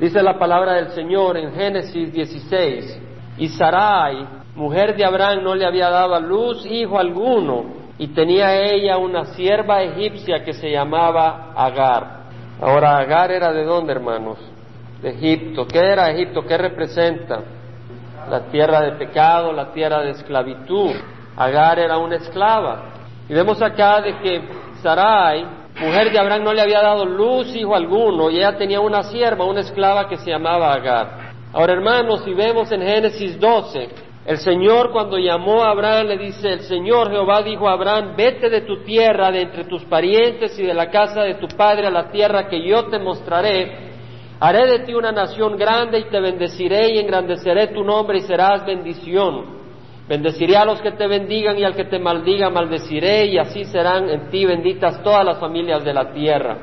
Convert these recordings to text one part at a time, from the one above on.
Dice la palabra del Señor en Génesis 16, y Sarai, mujer de Abraham, no le había dado a luz hijo alguno, y tenía ella una sierva egipcia que se llamaba Agar. Ahora, Agar era de dónde, hermanos? De Egipto. ¿Qué era Egipto? ¿Qué representa? La tierra de pecado, la tierra de esclavitud. Agar era una esclava. Y vemos acá de que Sarai, mujer de Abraham, no le había dado luz hijo alguno, y ella tenía una sierva, una esclava que se llamaba Agar. Ahora, hermanos, si vemos en Génesis 12, el Señor cuando llamó a Abraham le dice, el Señor Jehová dijo a Abraham, vete de tu tierra, de entre tus parientes y de la casa de tu padre a la tierra que yo te mostraré. Haré de ti una nación grande y te bendeciré y engrandeceré tu nombre y serás bendición. Bendeciré a los que te bendigan y al que te maldiga maldeciré y así serán en ti benditas todas las familias de la tierra.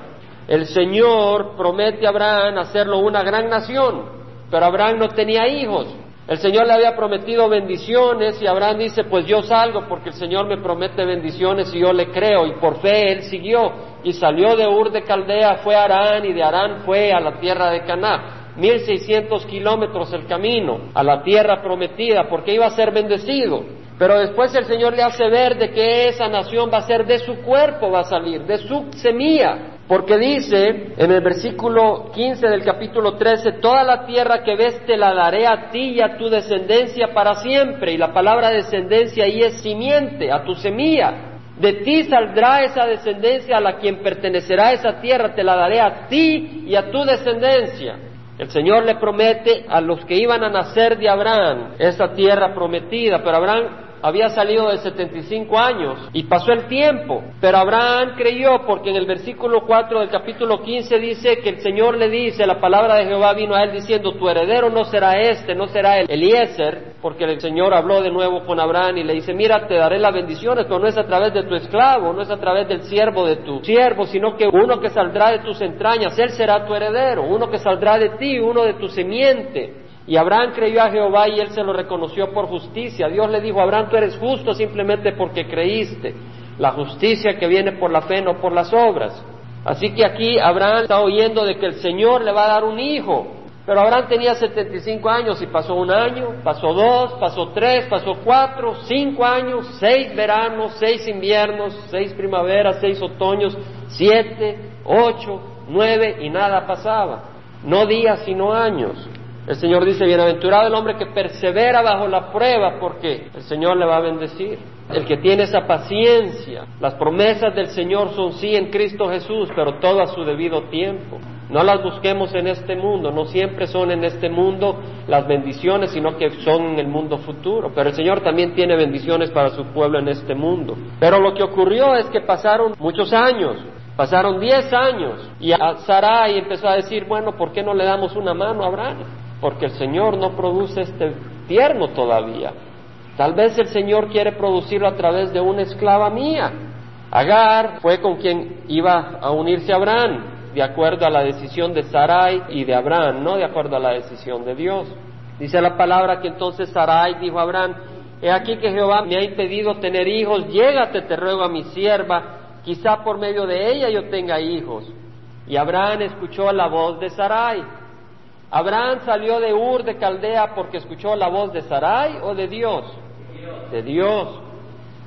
El Señor promete a Abraham hacerlo una gran nación, pero Abraham no tenía hijos. El Señor le había prometido bendiciones y Abraham dice, pues yo salgo porque el Señor me promete bendiciones y yo le creo. Y por fe él siguió y salió de Ur de Caldea, fue a Arán y de Arán fue a la tierra de Caná. 1600 kilómetros el camino a la tierra prometida porque iba a ser bendecido. Pero después el Señor le hace ver de que esa nación va a ser de su cuerpo, va a salir, de su semilla. Porque dice en el versículo 15 del capítulo 13, toda la tierra que ves te la daré a ti y a tu descendencia para siempre. Y la palabra descendencia ahí es simiente, a tu semilla. De ti saldrá esa descendencia a la quien pertenecerá esa tierra, te la daré a ti y a tu descendencia. El Señor le promete a los que iban a nacer de Abraham esa tierra prometida, pero Abraham había salido de 75 años y pasó el tiempo. Pero Abraham creyó porque en el versículo 4 del capítulo 15 dice que el Señor le dice, la palabra de Jehová vino a él diciendo, tu heredero no será este, no será el Eliezer, porque el Señor habló de nuevo con Abraham y le dice, mira, te daré las bendiciones, pero no es a través de tu esclavo, no es a través del siervo de tu siervo, sino que uno que saldrá de tus entrañas, él será tu heredero, uno que saldrá de ti, uno de tu semiente. Y Abraham creyó a Jehová y él se lo reconoció por justicia. Dios le dijo, Abraham, tú eres justo simplemente porque creíste. La justicia que viene por la fe, no por las obras. Así que aquí Abraham está oyendo de que el Señor le va a dar un hijo. Pero Abraham tenía 75 años y pasó un año, pasó dos, pasó tres, pasó cuatro, cinco años, seis veranos, seis inviernos, seis primaveras, seis otoños, siete, ocho, nueve y nada pasaba. No días sino años. El Señor dice, bienaventurado el hombre que persevera bajo la prueba, porque el Señor le va a bendecir. El que tiene esa paciencia. Las promesas del Señor son sí en Cristo Jesús, pero todo a su debido tiempo. No las busquemos en este mundo, no siempre son en este mundo las bendiciones, sino que son en el mundo futuro. Pero el Señor también tiene bendiciones para su pueblo en este mundo. Pero lo que ocurrió es que pasaron muchos años, pasaron diez años, y a Sarai empezó a decir, bueno, ¿por qué no le damos una mano a Abraham? Porque el Señor no produce este tierno todavía. Tal vez el Señor quiere producirlo a través de una esclava mía. Agar fue con quien iba a unirse a Abraham, de acuerdo a la decisión de Sarai y de Abraham, no de acuerdo a la decisión de Dios. Dice la palabra que entonces Sarai dijo a Abraham, he aquí que Jehová me ha impedido tener hijos, llégate, te ruego a mi sierva, quizá por medio de ella yo tenga hijos. Y Abraham escuchó la voz de Sarai. Abraham salió de Ur de Caldea porque escuchó la voz de Sarai o de Dios? De Dios.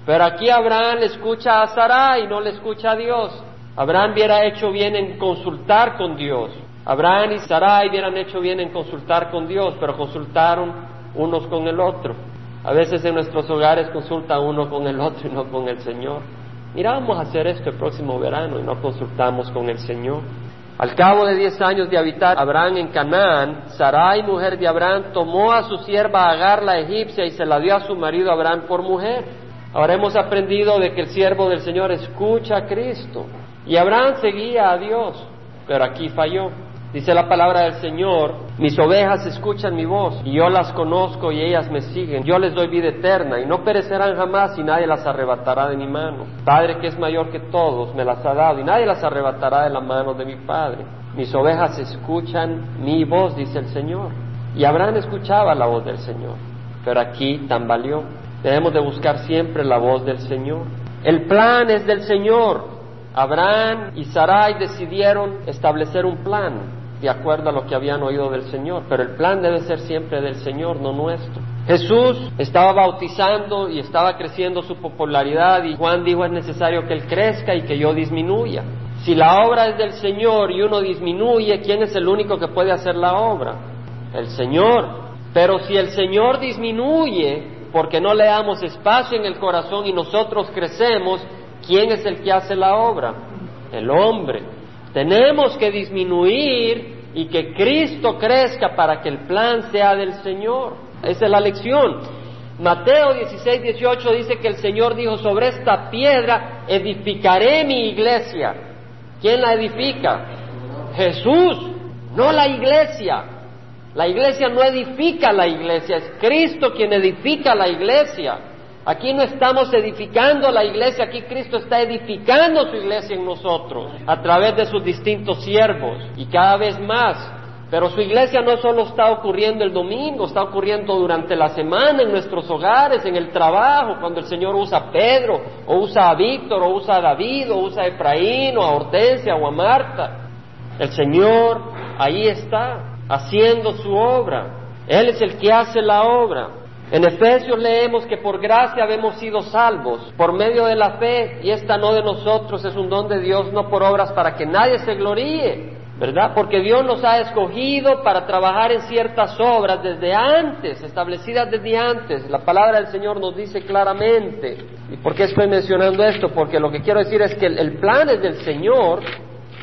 Pero aquí Abraham escucha a Sarai, no le escucha a Dios. Abraham hubiera hecho bien en consultar con Dios. Abraham y Sarai hubieran hecho bien en consultar con Dios, pero consultaron unos con el otro. A veces en nuestros hogares consulta uno con el otro y no con el Señor. Mira, vamos a hacer esto el próximo verano y no consultamos con el Señor. Al cabo de diez años de habitar Abraham en Canaán, Sarai, mujer de Abraham, tomó a su sierva Agar la egipcia y se la dio a su marido Abraham por mujer. Ahora hemos aprendido de que el siervo del Señor escucha a Cristo. Y Abraham seguía a Dios, pero aquí falló. Dice la palabra del Señor, mis ovejas escuchan mi voz y yo las conozco y ellas me siguen. Yo les doy vida eterna y no perecerán jamás y nadie las arrebatará de mi mano. Padre que es mayor que todos me las ha dado y nadie las arrebatará de la mano de mi Padre. Mis ovejas escuchan mi voz, dice el Señor. Y Abraham escuchaba la voz del Señor, pero aquí tambaleó. Debemos de buscar siempre la voz del Señor. El plan es del Señor. Abraham y Sarai decidieron establecer un plan de acuerdo a lo que habían oído del Señor, pero el plan debe ser siempre del Señor, no nuestro. Jesús estaba bautizando y estaba creciendo su popularidad y Juan dijo es necesario que Él crezca y que yo disminuya. Si la obra es del Señor y uno disminuye, ¿quién es el único que puede hacer la obra? El Señor. Pero si el Señor disminuye porque no le damos espacio en el corazón y nosotros crecemos, ¿quién es el que hace la obra? El hombre. Tenemos que disminuir y que Cristo crezca para que el plan sea del Señor. Esa es la lección. Mateo 16, 18 dice que el Señor dijo, sobre esta piedra edificaré mi iglesia. ¿Quién la edifica? Jesús, no la iglesia. La iglesia no edifica la iglesia, es Cristo quien edifica la iglesia. Aquí no estamos edificando la iglesia, aquí Cristo está edificando su iglesia en nosotros a través de sus distintos siervos y cada vez más. Pero su iglesia no solo está ocurriendo el domingo, está ocurriendo durante la semana en nuestros hogares, en el trabajo, cuando el Señor usa a Pedro, o usa a Víctor, o usa a David, o usa a Efraín, o a Hortensia, o a Marta. El Señor ahí está, haciendo su obra. Él es el que hace la obra. En Efesios leemos que por gracia hemos sido salvos, por medio de la fe, y esta no de nosotros, es un don de Dios, no por obras para que nadie se gloríe, ¿verdad? Porque Dios nos ha escogido para trabajar en ciertas obras desde antes, establecidas desde antes. La palabra del Señor nos dice claramente. ¿Y por qué estoy mencionando esto? Porque lo que quiero decir es que el, plan es del Señor,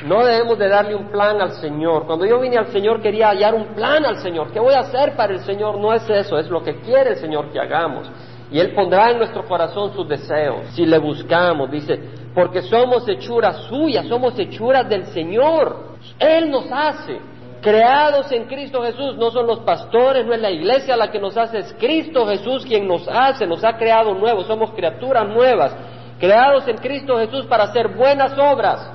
no debemos de darle un plan al Señor. Cuando yo vine al Señor quería hallar un plan al Señor. ¿Qué voy a hacer para el Señor? No es eso, es lo que quiere el Señor que hagamos. Y Él pondrá en nuestro corazón sus deseos. Si le buscamos, dice, porque somos hechuras suyas, somos hechuras del Señor. Él nos hace. Creados en Cristo Jesús, no son los pastores, no es la iglesia la que nos hace, es Cristo Jesús quien nos hace, nos ha creado nuevos, somos criaturas nuevas, creados en Cristo Jesús para hacer buenas obras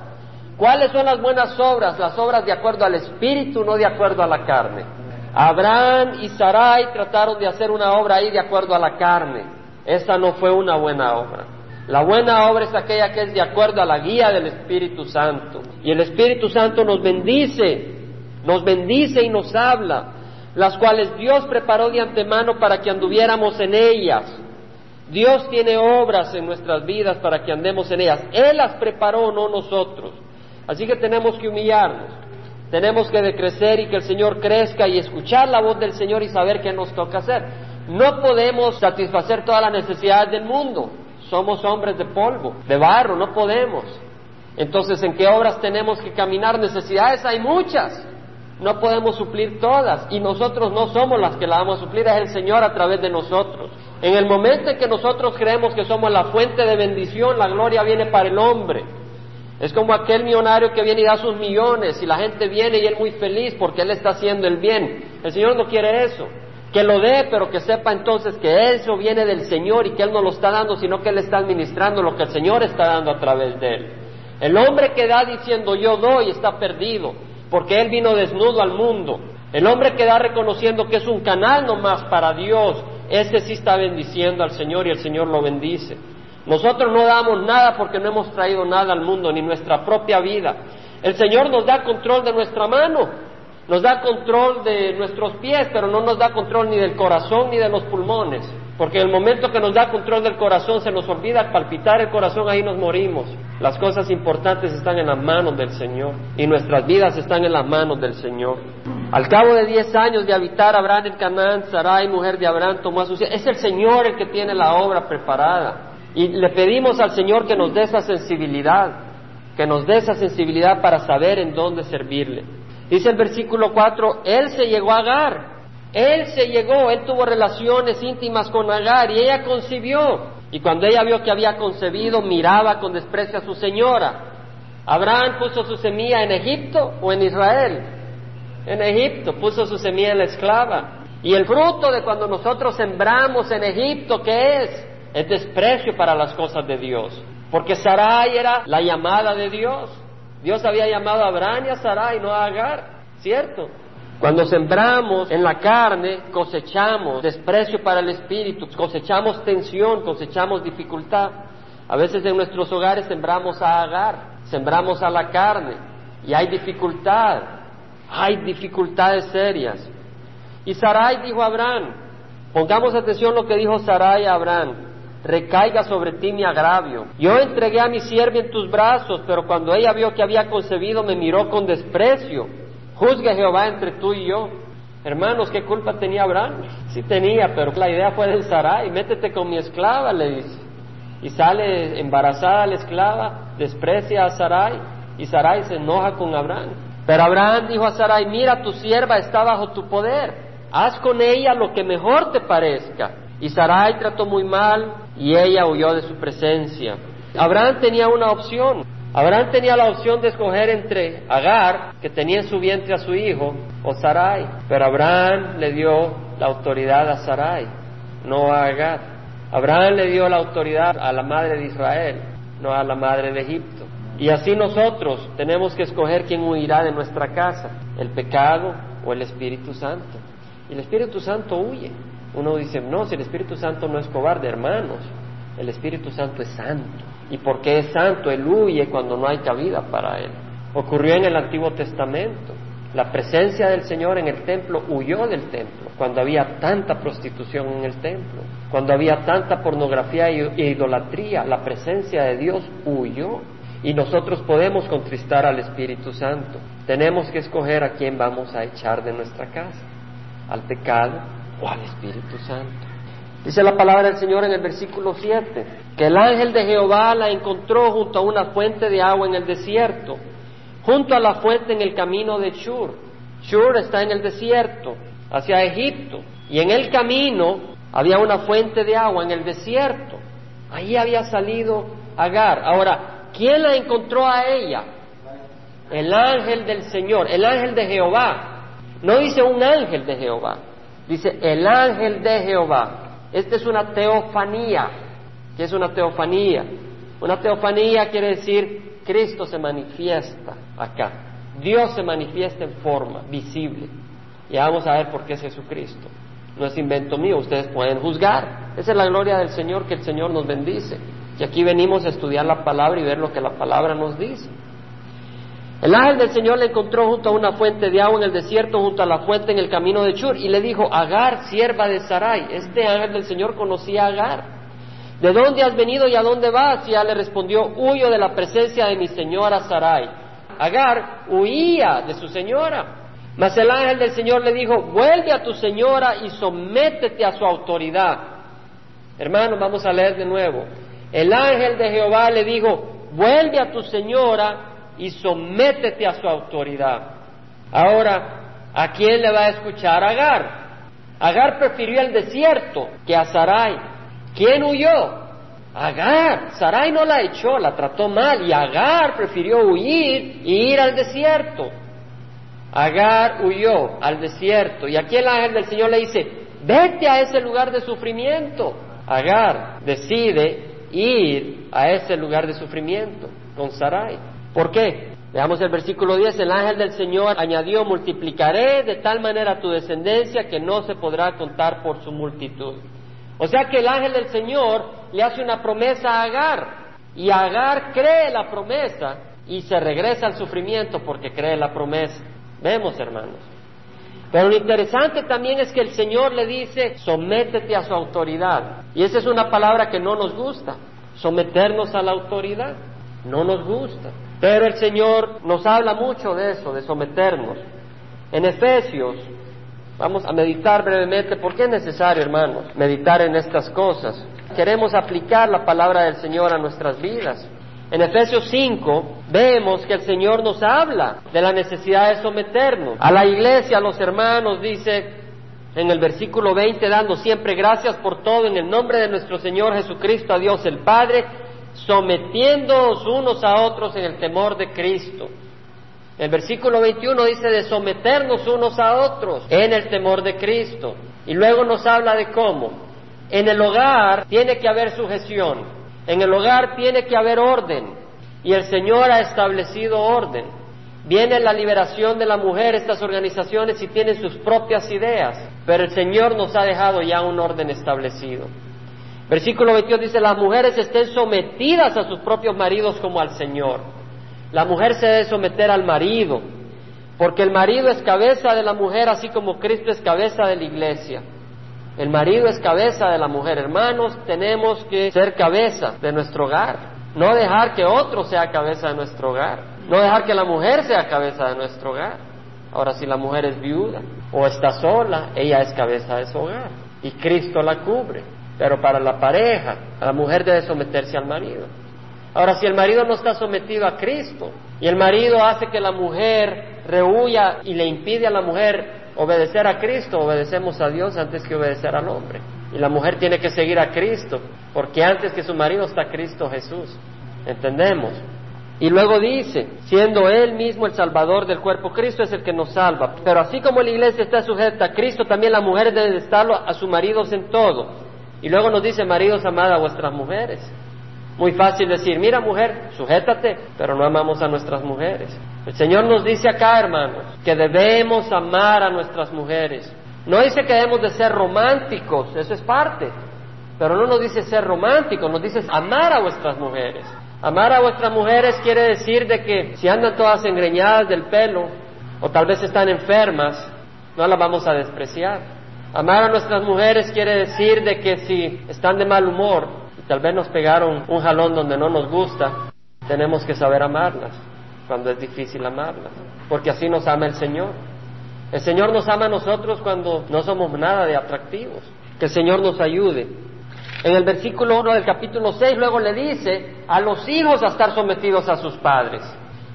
¿Cuáles son las buenas obras? Las obras de acuerdo al espíritu, no de acuerdo a la carne. Abraham y Sarai trataron de hacer una obra ahí de acuerdo a la carne. Esa no fue una buena obra. La buena obra es aquella que es de acuerdo a la guía del Espíritu Santo. Y el Espíritu Santo nos bendice, nos bendice y nos habla, las cuales Dios preparó de antemano para que anduviéramos en ellas. Dios tiene obras en nuestras vidas para que andemos en ellas. Él las preparó, no nosotros. Así que tenemos que humillarnos, tenemos que decrecer y que el Señor crezca y escuchar la voz del Señor y saber qué nos toca hacer. No podemos satisfacer todas las necesidades del mundo, somos hombres de polvo, de barro, no podemos. Entonces, ¿en qué obras tenemos que caminar? Necesidades hay muchas, no podemos suplir todas y nosotros no somos las que la vamos a suplir, es el Señor a través de nosotros. En el momento en que nosotros creemos que somos la fuente de bendición, la gloria viene para el hombre. Es como aquel millonario que viene y da sus millones y la gente viene y él muy feliz porque él está haciendo el bien. El Señor no quiere eso. Que lo dé, pero que sepa entonces que eso viene del Señor y que Él no lo está dando, sino que Él está administrando lo que el Señor está dando a través de Él. El hombre que da diciendo yo doy está perdido, porque Él vino desnudo al mundo. El hombre que da reconociendo que es un canal nomás para Dios, ese sí está bendiciendo al Señor y el Señor lo bendice. Nosotros no damos nada porque no hemos traído nada al mundo, ni nuestra propia vida. El Señor nos da control de nuestra mano, nos da control de nuestros pies, pero no nos da control ni del corazón ni de los pulmones. Porque en el momento que nos da control del corazón, se nos olvida palpitar el corazón, ahí nos morimos. Las cosas importantes están en las manos del Señor y nuestras vidas están en las manos del Señor. Al cabo de diez años de habitar Abraham en Canaán, Sarai, mujer de Abraham, tomó a su... Es el Señor el que tiene la obra preparada. Y le pedimos al Señor que nos dé esa sensibilidad, que nos dé esa sensibilidad para saber en dónde servirle. Dice el versículo 4, Él se llegó a Agar, Él se llegó, Él tuvo relaciones íntimas con Agar y ella concibió. Y cuando ella vio que había concebido, miraba con desprecio a su señora. Abraham puso su semilla en Egipto o en Israel. En Egipto puso su semilla en la esclava. Y el fruto de cuando nosotros sembramos en Egipto, ¿qué es? Es desprecio para las cosas de Dios. Porque Sarai era la llamada de Dios. Dios había llamado a Abraham y a Sarai, no a Agar, ¿cierto? Cuando sembramos en la carne, cosechamos desprecio para el espíritu, cosechamos tensión, cosechamos dificultad. A veces en nuestros hogares sembramos a Agar, sembramos a la carne y hay dificultad, Hay dificultades serias. Y Sarai dijo a Abraham, pongamos atención lo que dijo Sarai a Abraham, recaiga sobre ti mi agravio. Yo entregué a mi sierva en tus brazos, pero cuando ella vio que había concebido me miró con desprecio. Juzgue Jehová entre tú y yo. Hermanos, ¿qué culpa tenía Abraham? Sí tenía, pero la idea fue de Sarai, métete con mi esclava, le dice. Y sale embarazada la esclava, desprecia a Sarai, y Sarai se enoja con Abraham. Pero Abraham dijo a Sarai, mira, tu sierva está bajo tu poder, haz con ella lo que mejor te parezca. Y Sarai trató muy mal y ella huyó de su presencia. Abraham tenía una opción, Abraham tenía la opción de escoger entre Agar, que tenía en su vientre a su hijo, o Sarai, pero Abraham le dio la autoridad a Sarai, no a Agar. Abraham le dio la autoridad a la madre de Israel, no a la madre de Egipto. Y así nosotros tenemos que escoger quién huirá de nuestra casa, el pecado o el Espíritu Santo. Y el Espíritu Santo huye. Uno dice, no, si el Espíritu Santo no es cobarde, hermanos, el Espíritu Santo es santo. ¿Y porque es santo? Él huye cuando no hay cabida para él. Ocurrió en el Antiguo Testamento. La presencia del Señor en el templo huyó del templo cuando había tanta prostitución en el templo, cuando había tanta pornografía e idolatría. La presencia de Dios huyó y nosotros podemos contristar al Espíritu Santo. Tenemos que escoger a quién vamos a echar de nuestra casa, al pecado al Espíritu Santo. Dice la palabra del Señor en el versículo 7, que el ángel de Jehová la encontró junto a una fuente de agua en el desierto, junto a la fuente en el camino de Shur. Shur está en el desierto, hacia Egipto, y en el camino había una fuente de agua en el desierto. Ahí había salido Agar. Ahora, ¿quién la encontró a ella? El ángel del Señor, el ángel de Jehová. No dice un ángel de Jehová, dice el ángel de Jehová. Esta es una teofanía. ¿Qué es una teofanía? Una teofanía quiere decir Cristo se manifiesta acá. Dios se manifiesta en forma visible. Y vamos a ver por qué es Jesucristo. No es invento mío, ustedes pueden juzgar. Esa es la gloria del Señor, que el Señor nos bendice. Y aquí venimos a estudiar la palabra y ver lo que la palabra nos dice. El ángel del Señor le encontró junto a una fuente de agua en el desierto, junto a la fuente en el camino de Chur, y le dijo, Agar, sierva de Sarai. Este ángel del Señor conocía a Agar. ¿De dónde has venido y a dónde vas? Y le respondió, huyo de la presencia de mi señora Sarai. Agar huía de su señora. Mas el ángel del Señor le dijo, vuelve a tu señora y sométete a su autoridad. Hermanos, vamos a leer de nuevo. El ángel de Jehová le dijo, vuelve a tu señora y sométete a su autoridad. Ahora, ¿a quién le va a escuchar Agar? Agar prefirió el desierto que a Sarai. ¿Quién huyó? Agar. Sarai no la echó, la trató mal y Agar prefirió huir y ir al desierto. Agar huyó al desierto y aquí el ángel del Señor le dice, vete a ese lugar de sufrimiento. Agar decide ir a ese lugar de sufrimiento con Sarai. ¿Por qué? Veamos el versículo 10, el ángel del Señor añadió, multiplicaré de tal manera tu descendencia que no se podrá contar por su multitud. O sea que el ángel del Señor le hace una promesa a Agar y Agar cree la promesa y se regresa al sufrimiento porque cree la promesa. Vemos, hermanos. Pero lo interesante también es que el Señor le dice, sométete a su autoridad. Y esa es una palabra que no nos gusta, someternos a la autoridad. No nos gusta. Pero el Señor nos habla mucho de eso, de someternos. En Efesios, vamos a meditar brevemente, porque es necesario, hermanos, meditar en estas cosas. Queremos aplicar la palabra del Señor a nuestras vidas. En Efesios 5 vemos que el Señor nos habla de la necesidad de someternos. A la iglesia, a los hermanos, dice en el versículo 20, dando siempre gracias por todo en el nombre de nuestro Señor Jesucristo, a Dios el Padre, sometiéndoos unos a otros en el temor de Cristo. El versículo 21 dice de someternos unos a otros en el temor de Cristo. Y luego nos habla de cómo. En el hogar tiene que haber sujeción, en el hogar tiene que haber orden. Y el Señor ha establecido orden. Viene la liberación de la mujer, estas organizaciones y tienen sus propias ideas, pero el Señor nos ha dejado ya un orden establecido. Versículo 22 dice, las mujeres estén sometidas a sus propios maridos como al Señor. La mujer se debe someter al marido, Porque el marido es cabeza de la mujer, así como Cristo es cabeza de la iglesia. El marido es cabeza de la mujer. Hermanos, tenemos que ser cabeza de nuestro hogar. No dejar que otro sea cabeza de nuestro hogar. No dejar que la mujer sea cabeza de nuestro hogar. Ahora, si la mujer es viuda o está sola, ella es cabeza de su hogar. Y Cristo la cubre. Pero para la pareja, la mujer debe someterse al marido. Ahora, si el marido no está sometido a Cristo y el marido hace que la mujer rehuya y le impide a la mujer obedecer a Cristo, obedecemos a Dios antes que obedecer al hombre. Y la mujer tiene que seguir a Cristo, porque antes que su marido está Cristo Jesús. ¿Entendemos? Y luego dice, siendo Él mismo el Salvador del cuerpo, Cristo es el que nos salva. Pero así como la iglesia está sujeta a Cristo, también las mujeres deben estarlo a sus maridos en todo. Y luego nos dice, maridos, amad a vuestras mujeres. Muy fácil decir, mira mujer, sujétate, pero no amamos a nuestras mujeres. El Señor nos dice acá, hermanos, que debemos amar a nuestras mujeres. No dice que debemos de ser románticos, eso es parte, pero no nos dice ser románticos, nos dice amar a vuestras mujeres. Amar a vuestras mujeres quiere decir de que si andan todas engreñadas del pelo o tal vez están enfermas, no las vamos a despreciar. Amar a nuestras mujeres quiere decir de que si están de mal humor, tal vez nos pegaron un jalón donde no nos gusta, tenemos que saber amarlas cuando es difícil amarlas, porque así nos ama el Señor. El Señor nos ama a nosotros cuando no somos nada de atractivos. Que el Señor nos ayude. En el versículo 1 del capítulo 6 luego le dice a los hijos a estar sometidos a sus padres.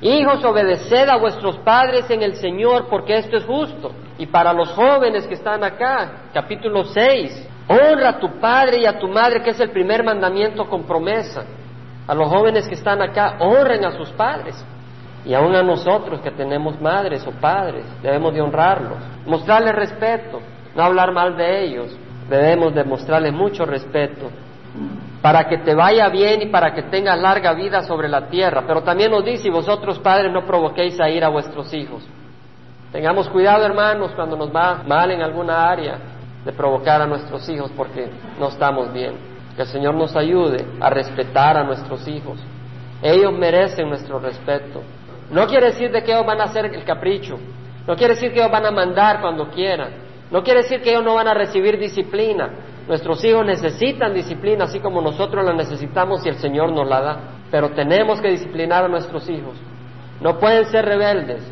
Hijos, obedeced a vuestros padres en el Señor porque esto es justo. Y para los jóvenes que están acá, capítulo 6, Honra a tu padre y a tu madre, que es el primer mandamiento con promesa. A los jóvenes que están acá, honren a sus padres. Y aún a nosotros que tenemos madres o padres, debemos de honrarlos, mostrarles respeto, no hablar mal de ellos, debemos de mostrarles mucho respeto, para que te vaya bien y para que tengas larga vida sobre la tierra. Pero también nos dice, vosotros padres no provoquéis a ir a vuestros hijos. Tengamos cuidado, hermanos, cuando nos va mal en alguna área, de provocar a nuestros hijos porque no estamos bien. Que el Señor nos ayude a respetar a nuestros hijos. Ellos merecen nuestro respeto. No quiere decir de que ellos van a hacer el capricho. No quiere decir que ellos van a mandar cuando quieran. No quiere decir que ellos no van a recibir disciplina. Nuestros hijos necesitan disciplina así como nosotros la necesitamos y el Señor nos la da. Pero tenemos que disciplinar a nuestros hijos. No pueden ser rebeldes.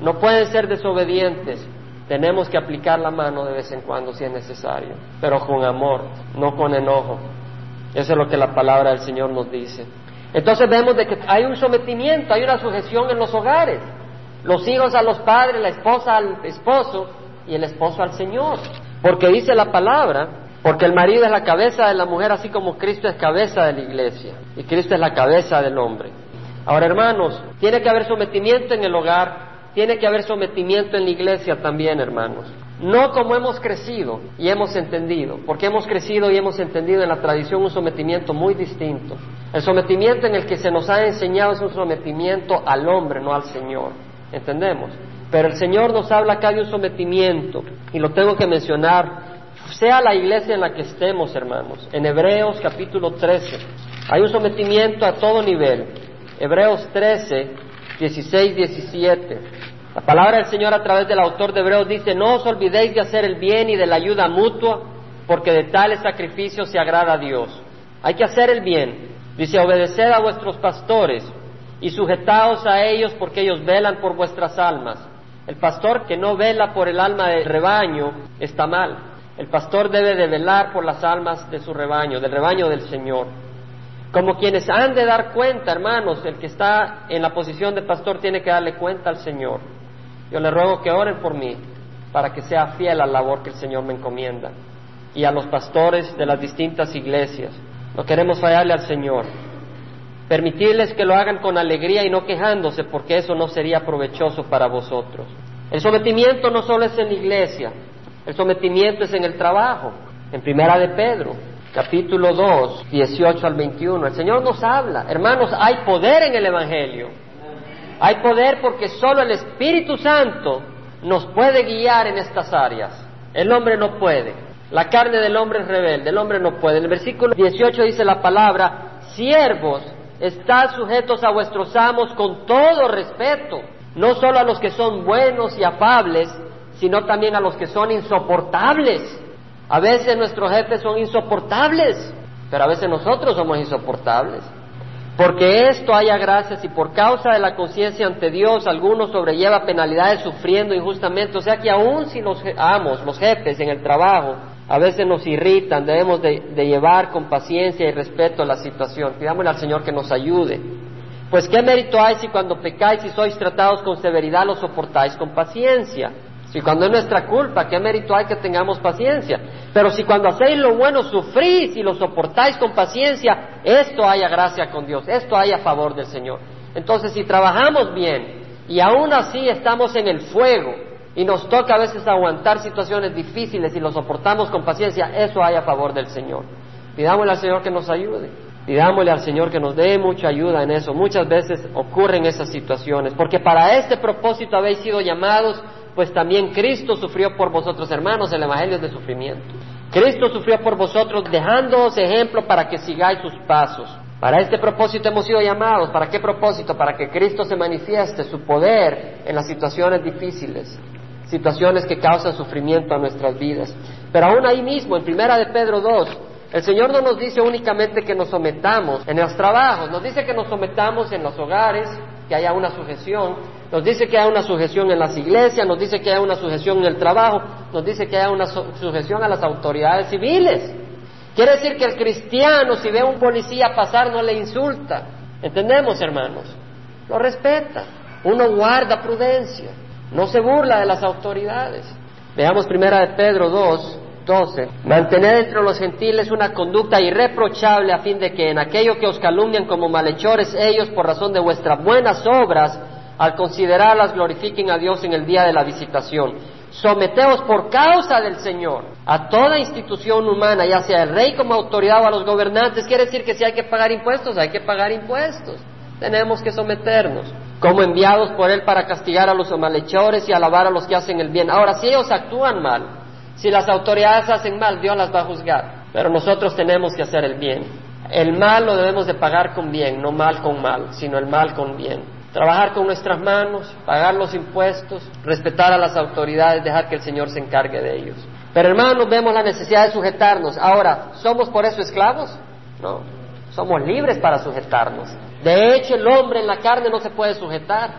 No pueden ser desobedientes. Tenemos que aplicar la mano de vez en cuando si es necesario, pero con amor, no con enojo. Eso es lo que la palabra del Señor nos dice. Entonces vemos de que hay un sometimiento, hay una sujeción en los hogares. Los hijos a los padres, la esposa al esposo y el esposo al Señor. Porque dice la palabra, porque el marido es la cabeza de la mujer, así como Cristo es cabeza de la iglesia y Cristo es la cabeza del hombre. Ahora, hermanos, tiene que haber sometimiento en el hogar, tiene que haber sometimiento en la iglesia también, hermanos. No como hemos crecido y hemos entendido, porque hemos crecido y hemos entendido en la tradición un sometimiento muy distinto. El sometimiento en el que se nos ha enseñado es un sometimiento al hombre, no al Señor. ¿Entendemos? Pero el Señor nos habla acá de un sometimiento, y lo tengo que mencionar, sea la iglesia en la que estemos, hermanos. En Hebreos capítulo 13 hay un sometimiento a todo nivel. Hebreos 13, 16, 17. La palabra del Señor a través del autor de Hebreos dice, no os olvidéis de hacer el bien y de la ayuda mutua, porque de tales sacrificios se agrada a Dios. Hay que hacer el bien. Dice, obedeced a vuestros pastores y sujetaos a ellos porque ellos velan por vuestras almas. El pastor que no vela por el alma del rebaño está mal. El pastor debe de velar por las almas de su rebaño, del rebaño del Señor. Como quienes han de dar cuenta, hermanos, el que está en la posición de pastor tiene que darle cuenta al Señor. Yo le ruego que oren por mí para que sea fiel a la labor que el Señor me encomienda y a los pastores de las distintas iglesias. No queremos fallarle al Señor. Permitirles que lo hagan con alegría y no quejándose, porque eso no sería provechoso para vosotros. El sometimiento no solo es en la iglesia, el sometimiento es en el trabajo. En Primera de Pedro, capítulo 2, 18 al 21, el Señor nos habla. Hermanos, hay poder en el Evangelio. Hay poder porque solo el Espíritu Santo nos puede guiar en estas áreas. El hombre no puede. La carne del hombre es rebelde, el hombre no puede. En el versículo 18 dice la palabra, siervos, estad sujetos a vuestros amos con todo respeto. no solo a los que son buenos y afables, sino también a los que son insoportables. A veces nuestros jefes son insoportables, pero a veces nosotros somos insoportables. Porque esto haya gracias y por causa de la conciencia ante Dios, algunos sobrelleva penalidades sufriendo injustamente. O sea que aún si los amos, los jefes en el trabajo, a veces nos irritan, debemos de, llevar con paciencia y respeto la situación. Pidámosle al Señor que nos ayude. Pues qué mérito hay si cuando pecáis y sois tratados con severidad lo soportáis con paciencia. Si cuando es nuestra culpa, ¿qué mérito hay que tengamos paciencia? Pero si cuando hacéis lo bueno sufrís y lo soportáis con paciencia, esto haya gracia con Dios, esto haya favor del Señor. Entonces, si trabajamos bien y aún así estamos en el fuego y nos toca a veces aguantar situaciones difíciles y lo soportamos con paciencia, eso haya favor del Señor. Pidámosle al Señor que nos ayude. Pidámosle al Señor que nos dé mucha ayuda en eso. Muchas veces ocurren esas situaciones, porque para este propósito habéis sido llamados pues también Cristo sufrió por vosotros, hermanos, el Evangelio de sufrimiento. Cristo sufrió por vosotros, dejándoos ejemplo para que sigáis sus pasos. Para este propósito hemos sido llamados. ¿Para qué propósito? Para que Cristo se manifieste su poder en las situaciones difíciles, situaciones que causan sufrimiento a nuestras vidas. Pero aún ahí mismo, en Primera de Pedro 2, el Señor no nos dice únicamente que nos sometamos en los trabajos, nos dice que nos sometamos en los hogares, que haya una sujeción, nos dice que hay una sujeción en las iglesias, nos dice que hay una sujeción en el trabajo, nos dice que hay una sujeción a las autoridades civiles. Quiere decir que el cristiano, si ve a un policía pasar, no le insulta. ¿Entendemos, hermanos? Lo respeta. Uno guarda prudencia. No se burla de las autoridades. Veamos primera de Pedro 2, 12. Mantened entre los gentiles una conducta irreprochable a fin de que en aquello que os calumnian como malhechores ellos por razón de vuestras buenas obras al considerarlas glorifiquen a Dios en el día de la visitación. Someteos por causa del Señor a toda institución humana, ya sea el rey como autoridad o a los gobernantes. Quiere decir que si hay que pagar impuestos, hay que pagar impuestos. Tenemos que someternos como enviados por Él para castigar a los malhechores y alabar a los que hacen el bien. Ahora, si ellos actúan mal, si las autoridades hacen mal, Dios las va a juzgar. Pero nosotros tenemos que hacer el bien. El mal lo debemos de pagar con bien, no mal con mal, sino el mal con bien trabajar con nuestras manos, pagar los impuestos, respetar a las autoridades, dejar que el Señor se encargue de ellos. Pero hermanos, vemos la necesidad de sujetarnos. Ahora, ¿somos por eso esclavos? No, somos libres para sujetarnos. De hecho, el hombre en la carne no se puede sujetar.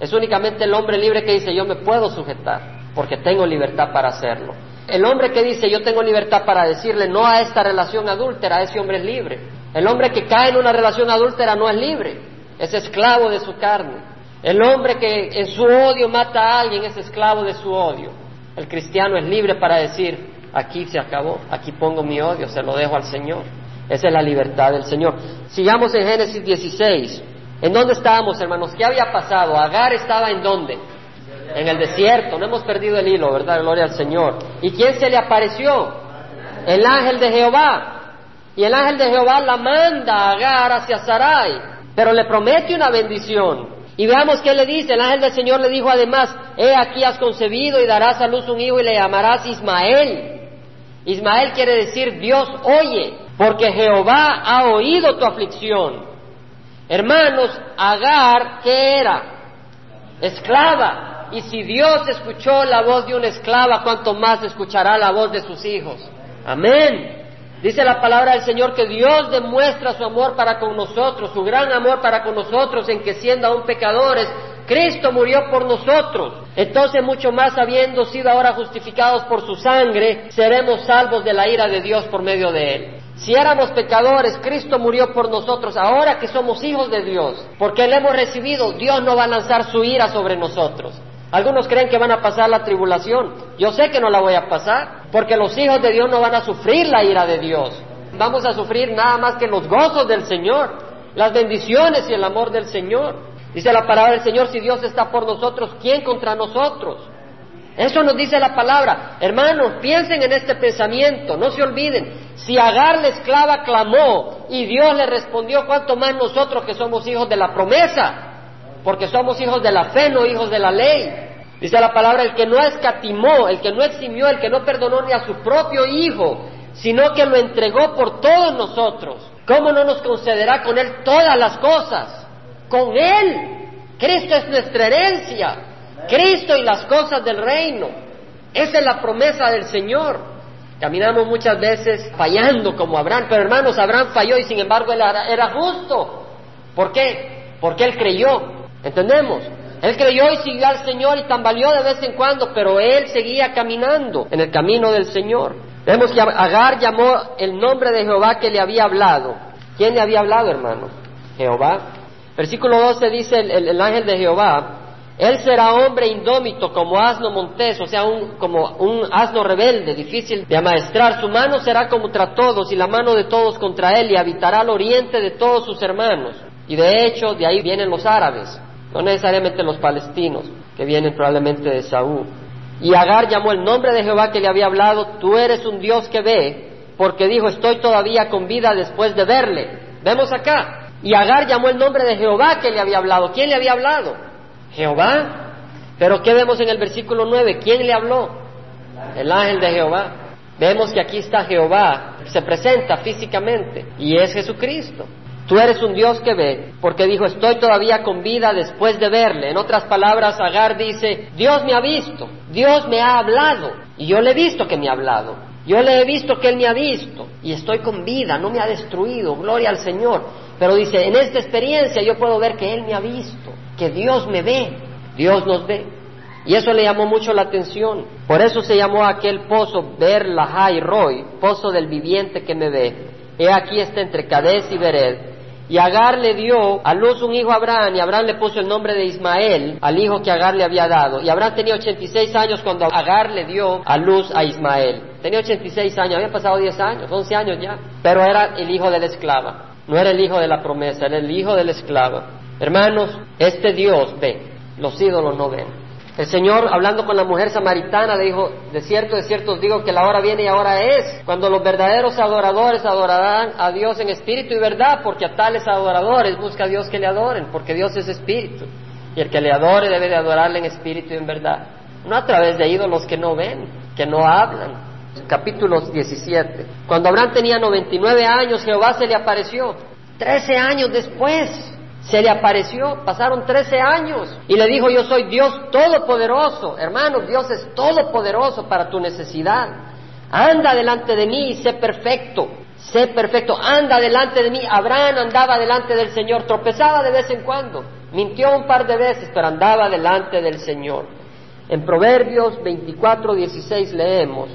Es únicamente el hombre libre que dice, yo me puedo sujetar, porque tengo libertad para hacerlo. El hombre que dice, yo tengo libertad para decirle no a esta relación adúltera, ese hombre es libre. El hombre que cae en una relación adúltera no es libre es esclavo de su carne. El hombre que en su odio mata a alguien es esclavo de su odio. El cristiano es libre para decir, aquí se acabó, aquí pongo mi odio, se lo dejo al Señor. Esa es la libertad del Señor. Sigamos en Génesis 16. ¿En dónde estábamos, hermanos? ¿Qué había pasado? Agar estaba en dónde? En el desierto. No hemos perdido el hilo, ¿verdad? Gloria al Señor. ¿Y quién se le apareció? El ángel de Jehová. Y el ángel de Jehová la manda a Agar hacia Sarai pero le promete una bendición. Y veamos qué le dice. El ángel del Señor le dijo además, he aquí has concebido y darás a luz un hijo y le llamarás Ismael. Ismael quiere decir Dios oye, porque Jehová ha oído tu aflicción. Hermanos, Agar, ¿qué era? Esclava. Y si Dios escuchó la voz de una esclava, ¿cuánto más escuchará la voz de sus hijos? Amén. Dice la palabra del Señor que Dios demuestra su amor para con nosotros, su gran amor para con nosotros, en que siendo aún pecadores, Cristo murió por nosotros. Entonces, mucho más habiendo sido ahora justificados por su sangre, seremos salvos de la ira de Dios por medio de él. Si éramos pecadores, Cristo murió por nosotros. Ahora que somos hijos de Dios, porque le hemos recibido, Dios no va a lanzar su ira sobre nosotros. Algunos creen que van a pasar la tribulación. Yo sé que no la voy a pasar, porque los hijos de Dios no van a sufrir la ira de Dios. Vamos a sufrir nada más que los gozos del Señor, las bendiciones y el amor del Señor. Dice la palabra del Señor, si Dios está por nosotros, ¿quién contra nosotros? Eso nos dice la palabra. Hermanos, piensen en este pensamiento, no se olviden. Si Agar la esclava clamó y Dios le respondió, ¿cuánto más nosotros que somos hijos de la promesa? porque somos hijos de la fe, no hijos de la ley. Dice la palabra, el que no escatimó, el que no eximió, el que no perdonó ni a su propio hijo, sino que lo entregó por todos nosotros. ¿Cómo no nos concederá con él todas las cosas? Con él. Cristo es nuestra herencia. Cristo y las cosas del reino. Esa es la promesa del Señor. Caminamos muchas veces fallando como Abraham, pero hermanos, Abraham falló y sin embargo él era justo. ¿Por qué? Porque él creyó. ¿Entendemos? Él creyó y siguió al Señor y tambaleó de vez en cuando, pero él seguía caminando en el camino del Señor. Vemos que Agar llamó el nombre de Jehová que le había hablado. ¿Quién le había hablado, hermano? Jehová. Versículo 12 dice el, ángel de Jehová, él será hombre indómito como asno montés, o sea, como un asno rebelde, difícil de amaestrar. Su mano será contra todos y la mano de todos contra él y habitará al oriente de todos sus hermanos. Y de hecho, de ahí vienen los árabes, no necesariamente los palestinos, que vienen probablemente de Saúl. Y Agar llamó el nombre de Jehová que le había hablado, tú eres un Dios que ve, porque dijo, estoy todavía con vida después de verle. Vemos acá, y Agar llamó el nombre de Jehová que le había hablado. ¿Quién le había hablado? Jehová. Pero ¿qué vemos en el versículo 9? ¿Quién le habló? El ángel de Jehová. Vemos que aquí está Jehová, se presenta físicamente y es Jesucristo. Tú eres un Dios que ve, porque dijo, estoy todavía con vida después de verle. En otras palabras, Agar dice, Dios me ha visto, Dios me ha hablado, y yo le he visto que me ha hablado. Yo le he visto que Él me ha visto, y estoy con vida, no me ha destruido, gloria al Señor. Pero dice, en esta experiencia yo puedo ver que Él me ha visto, que Dios me ve, Dios nos ve. Y eso le llamó mucho la atención. Por eso se llamó aquel pozo Ber Lahai Roy, pozo del viviente que me ve. He aquí está entre Cades y Bered. Y Agar le dio a luz un hijo a Abraham, y Abraham le puso el nombre de Ismael al hijo que Agar le había dado. Y Abraham tenía 86 años cuando Agar le dio a luz a Ismael. Tenía 86 años, habían pasado 10 años, 11 años ya, pero era el hijo de la esclava. No era el hijo de la promesa, era el hijo del esclavo. Hermanos, este Dios ve, los ídolos no ven. El Señor, hablando con la mujer samaritana, le dijo, de cierto, de cierto os digo que la hora viene y ahora es, cuando los verdaderos adoradores adorarán a Dios en espíritu y verdad, porque a tales adoradores busca Dios que le adoren, porque Dios es espíritu. Y el que le adore debe de adorarle en espíritu y en verdad. No a través de ídolos que no ven, que no hablan, capítulo 17. Cuando Abraham tenía 99 años, Jehová se le apareció. Trece años después se le apareció, pasaron 13 años y le dijo, yo soy Dios todopoderoso. Hermanos, Dios es todopoderoso para tu necesidad. Anda delante de mí y sé perfecto. Sé perfecto, anda delante de mí. Abraham andaba delante del Señor, tropezaba de vez en cuando, mintió un par de veces, pero andaba delante del Señor. En Proverbios 24, 16 leemos,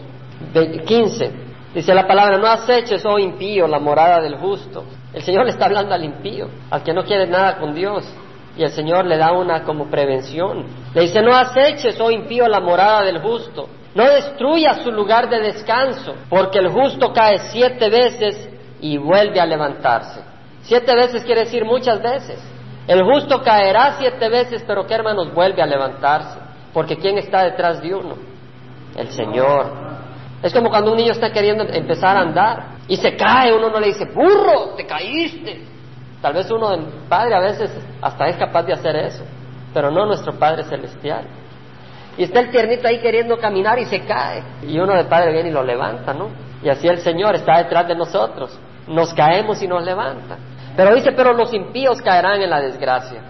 15. Dice la palabra, no aceches, oh impío, la morada del justo. El Señor le está hablando al impío, al que no quiere nada con Dios. Y el Señor le da una como prevención. Le dice, no aceches, oh impío, la morada del justo. No destruyas su lugar de descanso, porque el justo cae siete veces y vuelve a levantarse. Siete veces quiere decir muchas veces. El justo caerá siete veces, pero que hermanos vuelve a levantarse. Porque ¿quién está detrás de uno? El Señor. Es como cuando un niño está queriendo empezar a andar y se cae, uno no le dice, burro, te caíste. Tal vez uno, padre, a veces hasta es capaz de hacer eso, pero no nuestro Padre Celestial. Y está el tiernito ahí queriendo caminar y se cae. Y uno de padre viene y lo levanta, ¿no? Y así el Señor está detrás de nosotros. Nos caemos y nos levanta. Pero dice, pero los impíos caerán en la desgracia.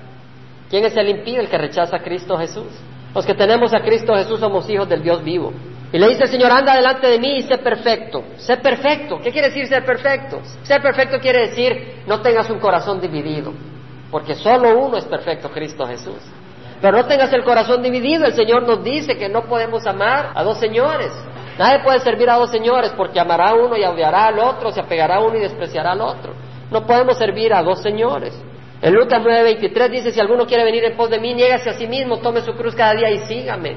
¿Quién es el impío? El que rechaza a Cristo Jesús. Los que tenemos a Cristo Jesús somos hijos del Dios vivo. Y le dice el Señor, anda delante de mí y sé perfecto. Sé perfecto. ¿Qué quiere decir ser perfecto? Ser perfecto quiere decir no tengas un corazón dividido. Porque solo uno es perfecto, Cristo Jesús. Pero no tengas el corazón dividido. El Señor nos dice que no podemos amar a dos señores. Nadie puede servir a dos señores porque amará a uno y odiará al otro, se apegará a uno y despreciará al otro. No podemos servir a dos señores. En Lucas 9:23 dice, si alguno quiere venir en pos de mí, niégase a sí mismo, tome su cruz cada día y sígame.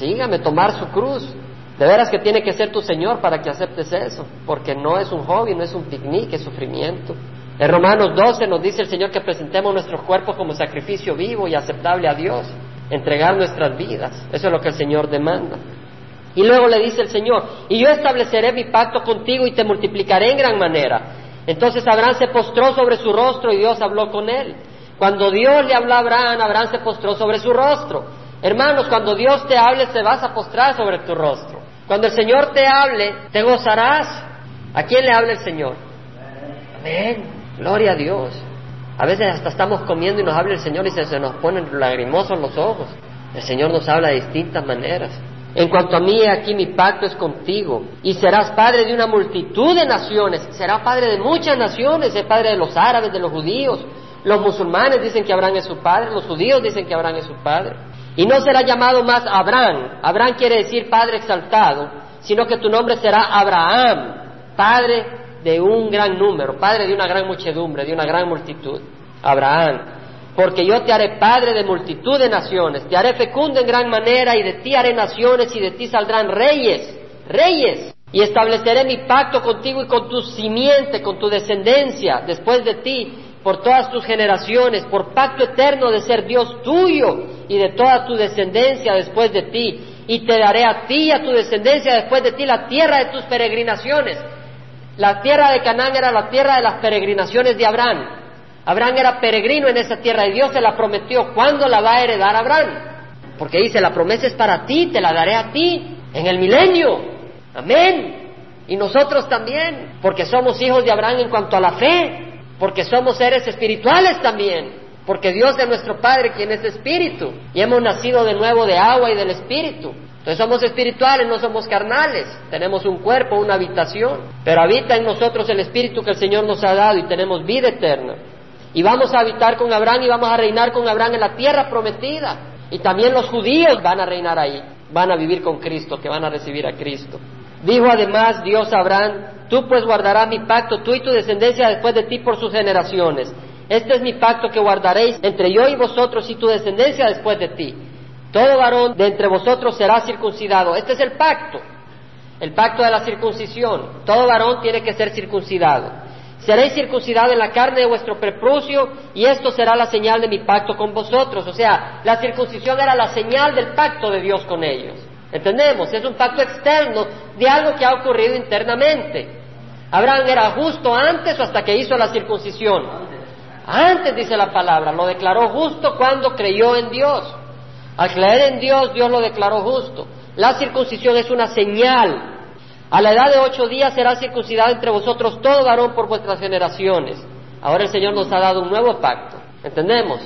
Sígame, tomar su cruz. De veras que tiene que ser tu Señor para que aceptes eso, porque no es un hobby, no es un picnic, es sufrimiento. En Romanos 12 nos dice el Señor que presentemos nuestros cuerpos como sacrificio vivo y aceptable a Dios, entregar nuestras vidas. Eso es lo que el Señor demanda. Y luego le dice el Señor, y yo estableceré mi pacto contigo y te multiplicaré en gran manera. Entonces Abraham se postró sobre su rostro y Dios habló con él. Cuando Dios le habló a Abraham, Abraham se postró sobre su rostro. Hermanos, cuando Dios te hable, te vas a postrar sobre tu rostro. Cuando el Señor te hable, te gozarás. ¿A quién le habla el Señor? Amén. Gloria a Dios. A veces hasta estamos comiendo y nos habla el Señor y se, se nos ponen lagrimosos los ojos. El Señor nos habla de distintas maneras. En cuanto a mí, aquí mi pacto es contigo. Y serás padre de una multitud de naciones. Será padre de muchas naciones. Es padre de los árabes, de los judíos. Los musulmanes dicen que Abraham es su padre. Los judíos dicen que Abraham es su padre. Y no será llamado más Abraham. Abraham quiere decir padre exaltado. Sino que tu nombre será Abraham. Padre de un gran número. Padre de una gran muchedumbre, de una gran multitud. Abraham porque yo te haré padre de multitud de naciones, te haré fecundo en gran manera y de ti haré naciones y de ti saldrán reyes, reyes. Y estableceré mi pacto contigo y con tu simiente, con tu descendencia después de ti, por todas tus generaciones, por pacto eterno de ser Dios tuyo y de toda tu descendencia después de ti. Y te daré a ti y a tu descendencia después de ti la tierra de tus peregrinaciones. La tierra de Canaán era la tierra de las peregrinaciones de Abraham. Abraham era peregrino en esa tierra y Dios se la prometió. ¿Cuándo la va a heredar Abraham? Porque dice, la promesa es para ti, te la daré a ti en el milenio. Amén. Y nosotros también, porque somos hijos de Abraham en cuanto a la fe, porque somos seres espirituales también, porque Dios es nuestro Padre quien es espíritu y hemos nacido de nuevo de agua y del espíritu. Entonces somos espirituales, no somos carnales, tenemos un cuerpo, una habitación, pero habita en nosotros el espíritu que el Señor nos ha dado y tenemos vida eterna. Y vamos a habitar con Abraham y vamos a reinar con Abraham en la tierra prometida. Y también los judíos van a reinar ahí, van a vivir con Cristo, que van a recibir a Cristo. Dijo además Dios a Abraham, tú pues guardarás mi pacto, tú y tu descendencia después de ti por sus generaciones. Este es mi pacto que guardaréis entre yo y vosotros y tu descendencia después de ti. Todo varón de entre vosotros será circuncidado. Este es el pacto, el pacto de la circuncisión. Todo varón tiene que ser circuncidado. Seréis circuncidados en la carne de vuestro prepucio y esto será la señal de mi pacto con vosotros. O sea, la circuncisión era la señal del pacto de Dios con ellos. ¿Entendemos? Es un pacto externo de algo que ha ocurrido internamente. Abraham era justo antes o hasta que hizo la circuncisión. Antes dice la palabra, lo declaró justo cuando creyó en Dios. Al creer en Dios, Dios lo declaró justo. La circuncisión es una señal a la edad de ocho días será circuncidado entre vosotros todo varón por vuestras generaciones. Ahora el Señor nos ha dado un nuevo pacto. ¿Entendemos?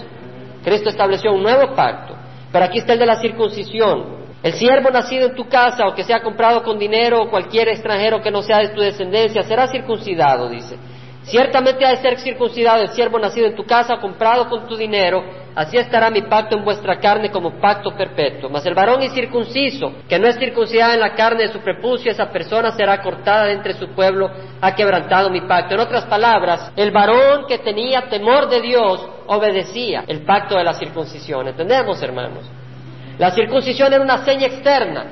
Cristo estableció un nuevo pacto. Pero aquí está el de la circuncisión. El siervo nacido en tu casa o que sea comprado con dinero o cualquier extranjero que no sea de tu descendencia será circuncidado, dice. Ciertamente ha de ser circuncidado el siervo nacido en tu casa, comprado con tu dinero, así estará mi pacto en vuestra carne como pacto perpetuo. Mas el varón incircunciso, que no es circuncidado en la carne de su prepucio, esa persona será cortada de entre su pueblo, ha quebrantado mi pacto. En otras palabras, el varón que tenía temor de Dios obedecía el pacto de la circuncisión. ¿Entendemos, hermanos? La circuncisión era una seña externa.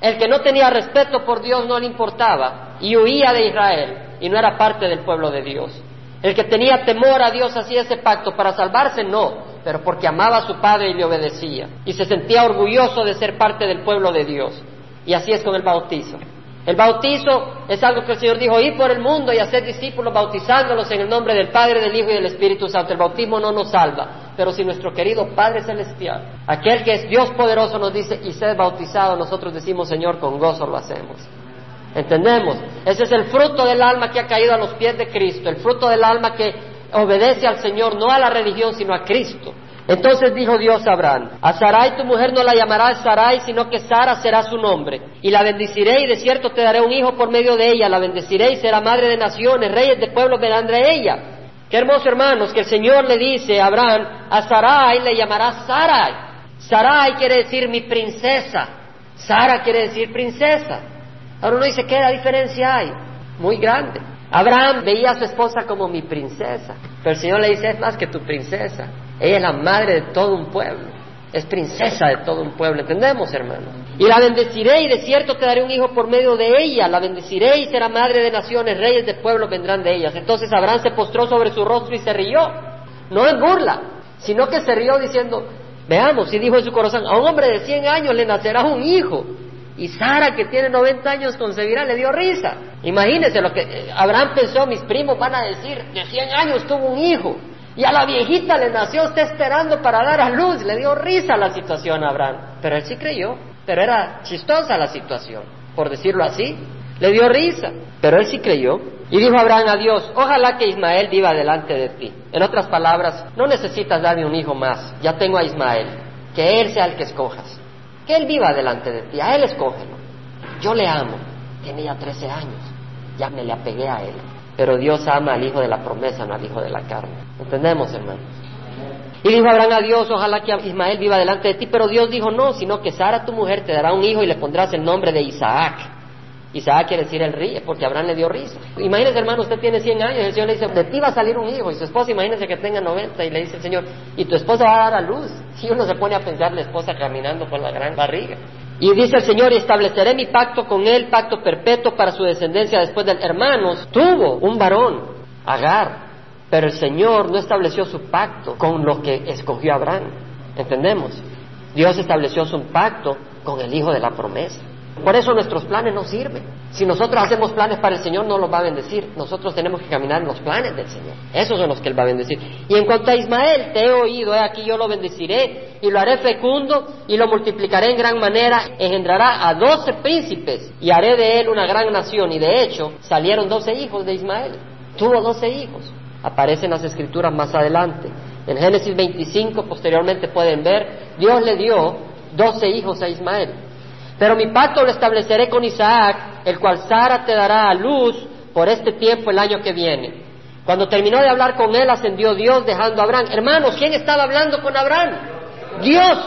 El que no tenía respeto por Dios no le importaba y huía de Israel y no era parte del pueblo de Dios. El que tenía temor a Dios hacía ese pacto para salvarse, no, pero porque amaba a su padre y le obedecía. Y se sentía orgulloso de ser parte del pueblo de Dios. Y así es con el bautizo. El bautizo es algo que el Señor dijo, ir por el mundo y hacer discípulos bautizándolos en el nombre del Padre, del Hijo y del Espíritu Santo. El bautismo no nos salva, pero si nuestro querido Padre Celestial, aquel que es Dios poderoso, nos dice, y sed bautizado, nosotros decimos, Señor, con gozo lo hacemos. ¿Entendemos? Ese es el fruto del alma que ha caído a los pies de Cristo, el fruto del alma que obedece al Señor, no a la religión, sino a Cristo. Entonces dijo Dios a Abraham, a Sarai tu mujer no la llamarás Sarai, sino que Sara será su nombre. Y la bendeciré y de cierto te daré un hijo por medio de ella, la bendeciré y será madre de naciones, reyes de pueblos vendrán de ella. Qué hermoso hermanos, que el Señor le dice a Abraham, a Sarai le llamarás Sarai. Sarai quiere decir mi princesa, Sara quiere decir princesa. Ahora uno dice, ¿qué diferencia hay? Muy grande. Abraham veía a su esposa como mi princesa, pero el Señor le dice, es más que tu princesa. Ella es la madre de todo un pueblo, es princesa de todo un pueblo, ¿entendemos, hermano? Y la bendeciré y de cierto te daré un hijo por medio de ella, la bendeciré y será madre de naciones, reyes de pueblos vendrán de ellas. Entonces Abraham se postró sobre su rostro y se rió, no en burla, sino que se rió diciendo, veamos, y dijo en su corazón, a un hombre de 100 años le nacerá un hijo y Sara, que tiene 90 años, concebirá, le dio risa. Imagínense lo que eh, Abraham pensó, mis primos van a decir, de 100 años tuvo un hijo. Y a la viejita le nació, está esperando para dar a luz. Le dio risa la situación a Abraham. Pero él sí creyó. Pero era chistosa la situación, por decirlo así. Le dio risa. Pero él sí creyó. Y dijo Abraham a Dios, ojalá que Ismael viva delante de ti. En otras palabras, no necesitas darme un hijo más, ya tengo a Ismael, que él sea el que escojas. Que él viva delante de ti, a él escógelo. Yo le amo, tiene ya 13 años, ya me le apegué a él. Pero Dios ama al hijo de la promesa, no al hijo de la carne. ¿Entendemos, hermanos? Y dijo Abraham a Dios, ojalá que Ismael viva delante de ti, pero Dios dijo no, sino que Sara, tu mujer, te dará un hijo y le pondrás el nombre de Isaac. Isaac quiere decir el ríe, porque Abraham le dio risa. Imagínese, hermano, usted tiene 100 años y el Señor le dice, de ti va a salir un hijo. Y su esposa, imagínese que tenga 90 y le dice el Señor, y tu esposa va a dar a luz. Y uno se pone a pensar la esposa caminando con la gran barriga. Y dice el Señor, estableceré mi pacto con él, pacto perpetuo para su descendencia después del hermanos. Tuvo un varón, Agar, pero el Señor no estableció su pacto con lo que escogió Abraham. ¿Entendemos? Dios estableció su pacto con el hijo de la promesa. Por eso nuestros planes no sirven. Si nosotros hacemos planes para el Señor, no los va a bendecir. Nosotros tenemos que caminar en los planes del Señor. Esos son los que Él va a bendecir. Y en cuanto a Ismael, te he oído, he aquí yo lo bendeciré y lo haré fecundo y lo multiplicaré en gran manera. Engendrará a doce príncipes y haré de él una gran nación. Y de hecho, salieron doce hijos de Ismael. Tuvo doce hijos. Aparecen las escrituras más adelante. En Génesis 25, posteriormente pueden ver, Dios le dio doce hijos a Ismael. Pero mi pacto lo estableceré con Isaac, el cual Sara te dará a luz por este tiempo el año que viene. Cuando terminó de hablar con él, ascendió Dios dejando a Abraham. Hermanos, ¿quién estaba hablando con Abraham? Dios.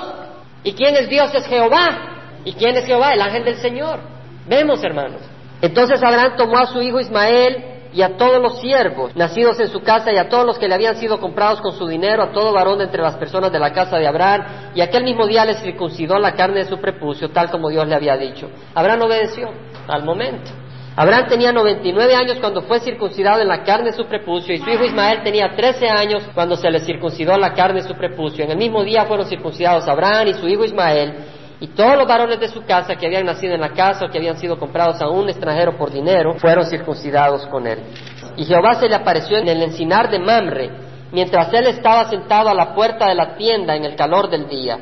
¿Y quién es Dios? Es Jehová. ¿Y quién es Jehová? El ángel del Señor. Vemos, hermanos. Entonces Abraham tomó a su hijo Ismael y a todos los siervos nacidos en su casa y a todos los que le habían sido comprados con su dinero, a todo varón de entre las personas de la casa de Abraham, y aquel mismo día le circuncidó la carne de su prepucio, tal como Dios le había dicho. Abraham obedeció al momento. Abraham tenía 99 años cuando fue circuncidado en la carne de su prepucio y su hijo Ismael tenía 13 años cuando se le circuncidó la carne de su prepucio. En el mismo día fueron circuncidados Abraham y su hijo Ismael y todos los varones de su casa que habían nacido en la casa o que habían sido comprados a un extranjero por dinero fueron circuncidados con él. Y Jehová se le apareció en el encinar de Mamre, mientras él estaba sentado a la puerta de la tienda en el calor del día.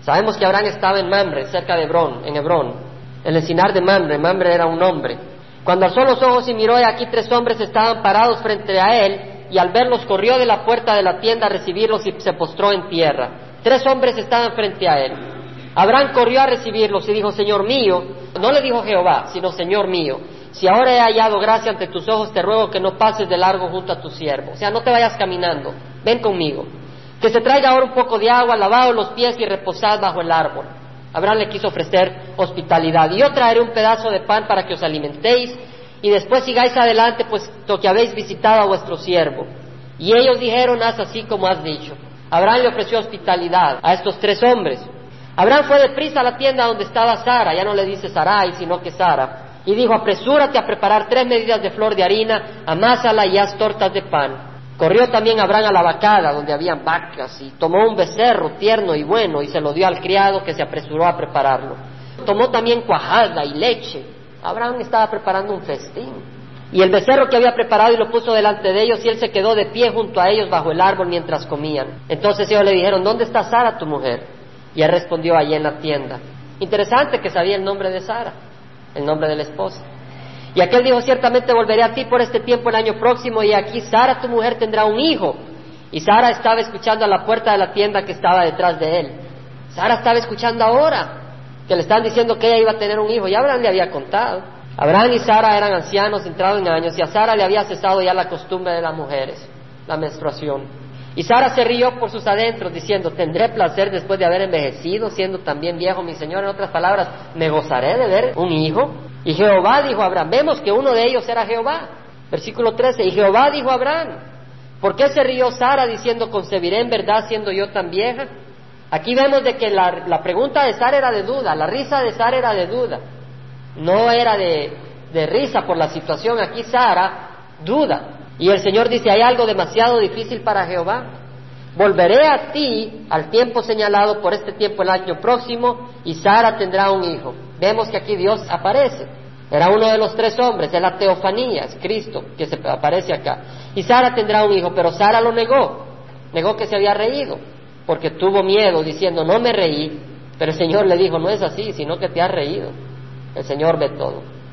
Sabemos que Abraham estaba en Mamre, cerca de Hebrón, en Hebrón. El encinar de Mamre, Mamre era un hombre. Cuando alzó los ojos y miró, y aquí tres hombres estaban parados frente a él, y al verlos corrió de la puerta de la tienda a recibirlos y se postró en tierra. Tres hombres estaban frente a él. Abraham corrió a recibirlos y dijo, Señor mío, no le dijo Jehová, sino Señor mío, si ahora he hallado gracia ante tus ojos, te ruego que no pases de largo junto a tu siervo. O sea, no te vayas caminando, ven conmigo. Que se traiga ahora un poco de agua, lavado los pies y reposad bajo el árbol. Abraham le quiso ofrecer hospitalidad. Y yo traeré un pedazo de pan para que os alimentéis y después sigáis adelante, pues lo que habéis visitado a vuestro siervo. Y ellos dijeron, haz así como has dicho. Abraham le ofreció hospitalidad a estos tres hombres. Abraham fue deprisa a la tienda donde estaba Sara, ya no le dice Sarai, sino que Sara, y dijo, apresúrate a preparar tres medidas de flor de harina, amásala y haz tortas de pan. Corrió también Abraham a la vacada, donde habían vacas, y tomó un becerro tierno y bueno, y se lo dio al criado, que se apresuró a prepararlo. Tomó también cuajada y leche. Abraham estaba preparando un festín. Y el becerro que había preparado y lo puso delante de ellos, y él se quedó de pie junto a ellos bajo el árbol mientras comían. Entonces ellos le dijeron, ¿dónde está Sara, tu mujer? Y él respondió allí en la tienda. Interesante que sabía el nombre de Sara, el nombre de la esposa. Y aquel dijo, ciertamente volveré a ti por este tiempo el año próximo y aquí Sara, tu mujer, tendrá un hijo. Y Sara estaba escuchando a la puerta de la tienda que estaba detrás de él. Sara estaba escuchando ahora que le están diciendo que ella iba a tener un hijo. Y Abraham le había contado. Abraham y Sara eran ancianos, entrados en años, y a Sara le había cesado ya la costumbre de las mujeres, la menstruación. Y Sara se rió por sus adentros, diciendo, tendré placer después de haber envejecido, siendo también viejo mi Señor. En otras palabras, me gozaré de ver un hijo. Y Jehová dijo a Abraham, vemos que uno de ellos era Jehová. Versículo 13, y Jehová dijo a Abraham, ¿por qué se rió Sara diciendo, concebiré en verdad siendo yo tan vieja? Aquí vemos de que la, pregunta de Sara era de duda, la risa de Sara era de duda, no era de risa por la situación. Aquí Sara duda, y el Señor dice, hay algo demasiado difícil para Jehová. Volveré a ti al tiempo señalado por este tiempo el año próximo y Sara tendrá un hijo. Vemos que aquí Dios aparece. Era uno de los tres hombres, es la teofanía, es Cristo que se aparece acá. Y Sara tendrá un hijo, pero Sara lo negó. Negó que se había reído, porque tuvo miedo diciendo, no me reí. Pero el Señor le dijo, no es así, sino que te has reído. El Señor ve todo.